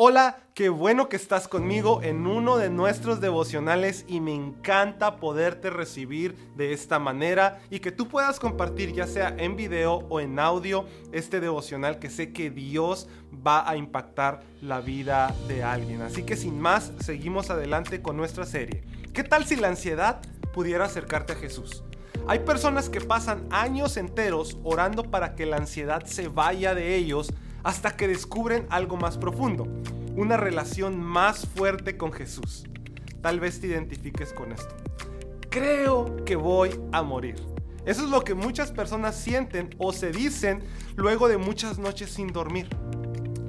Hola, qué bueno que estás conmigo en uno de nuestros devocionales y me encanta poderte recibir de esta manera y que tú puedas compartir ya sea en video o en audio este devocional que sé que Dios va a impactar la vida de alguien. Así que sin más, seguimos adelante con nuestra serie. ¿Qué tal si la ansiedad pudiera acercarte a Jesús? Hay personas que pasan años enteros orando para que la ansiedad se vaya de ellos hasta que descubren algo más profundo, una relación más fuerte con Jesús. Tal vez te identifiques con esto. Creo que voy a morir. Eso es lo que muchas personas sienten o se dicen luego de muchas noches sin dormir.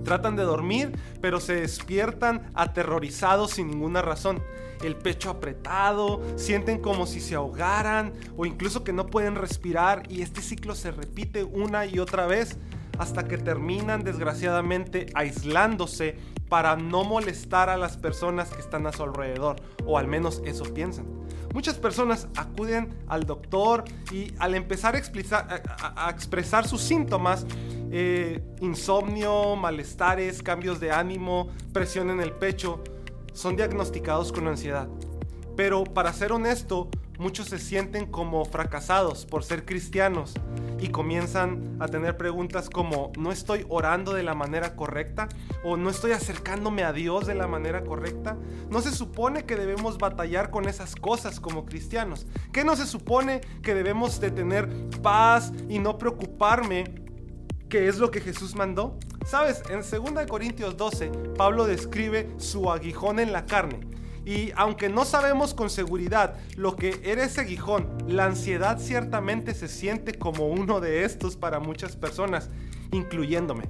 Tratan de dormir, pero se despiertan aterrorizados sin ninguna razón. El pecho apretado, sienten como si se ahogaran o incluso que no pueden respirar y este ciclo se repite una y otra vez hasta que terminan desgraciadamente aislándose para no molestar a las personas que están a su alrededor, o al menos eso piensan. Muchas personas acuden al doctor y al empezar a, expresar, sus síntomas, eh, insomnio, malestares, cambios de ánimo, presión en el pecho, son diagnosticados con ansiedad. Pero para ser honesto, muchos se sienten como fracasados por ser cristianos y comienzan a tener preguntas como ¿no estoy orando de la manera correcta? ¿O no estoy acercándome a Dios de la manera correcta? ¿No se supone que debemos batallar con esas cosas como cristianos? ¿Qué no se supone que debemos de tener paz y no preocuparme? ¿Qué es lo que Jesús mandó? Sabes, en 2 Corintios 12, Pablo describe su aguijón en la carne y aunque no sabemos con seguridad lo que era ese aguijón, la ansiedad ciertamente se siente como uno de estos para muchas personas, incluyéndome.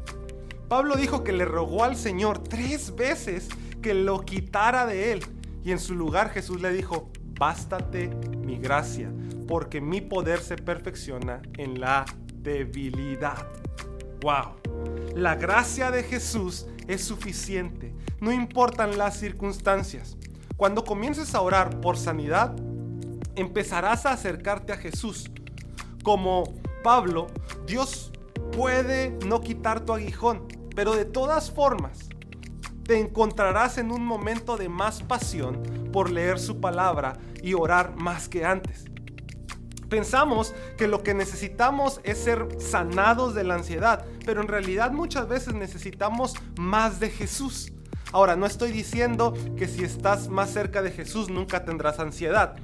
Pablo dijo que le rogó al Señor tres veces que lo quitara de él. Y en su lugar Jesús le dijo, bástate mi gracia, porque mi poder se perfecciona en la debilidad. ¡Wow! La gracia de Jesús es suficiente, no importan las circunstancias. Cuando comiences a orar por sanidad, empezarás a acercarte a Jesús. Como Pablo, Dios puede no quitar tu aguijón, pero de todas formas, te encontrarás en un momento de más pasión por leer su palabra y orar más que antes. Pensamos que lo que necesitamos es ser sanados de la ansiedad, pero en realidad muchas veces necesitamos más de Jesús. Ahora, no estoy diciendo que si estás más cerca de Jesús nunca tendrás ansiedad.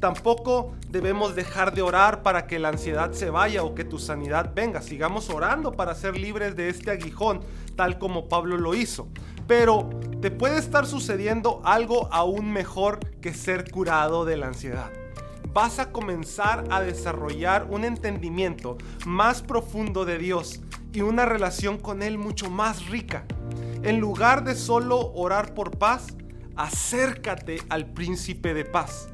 Tampoco debemos dejar de orar para que la ansiedad se vaya o que tu sanidad venga. Sigamos orando para ser libres de este aguijón, tal como Pablo lo hizo. Pero te puede estar sucediendo algo aún mejor que ser curado de la ansiedad. Vas a comenzar a desarrollar un entendimiento más profundo de Dios y una relación con Él mucho más rica. En lugar de solo orar por paz, acércate al príncipe de paz.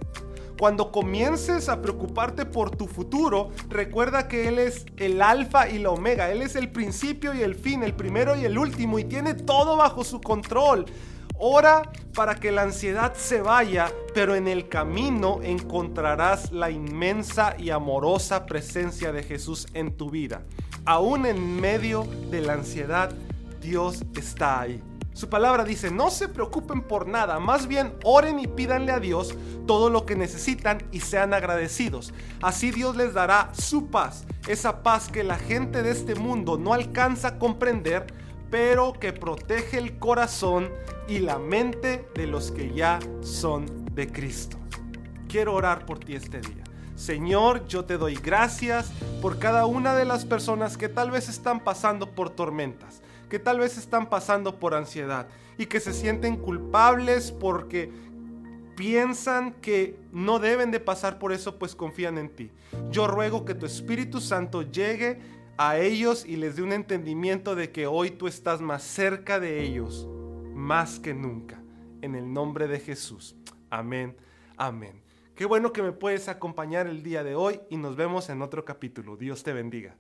Cuando comiences a preocuparte por tu futuro, recuerda que Él es el alfa y la omega. Él es el principio y el fin, el primero y el último, y tiene todo bajo su control. Ora para que la ansiedad se vaya, pero en el camino encontrarás la inmensa y amorosa presencia de Jesús en tu vida. Aún en medio de la ansiedad, Dios está ahí. Su palabra dice, no se preocupen por nada, más bien oren y pídanle a Dios todo lo que necesitan y sean agradecidos. Así Dios les dará su paz, esa paz que la gente de este mundo no alcanza a comprender, pero que protege el corazón y la mente de los que ya son de Cristo. Quiero orar por ti este día. Señor, yo te doy gracias por cada una de las personas que tal vez están pasando por tormentas que tal vez están pasando por ansiedad y que se sienten culpables porque piensan que no deben de pasar por eso, pues confían en ti. Yo ruego que tu Espíritu Santo llegue a ellos y les dé un entendimiento de que hoy tú estás más cerca de ellos, más que nunca. En el nombre de Jesús. Amén. Amén. Qué bueno que me puedes acompañar el día de hoy y nos vemos en otro capítulo. Dios te bendiga.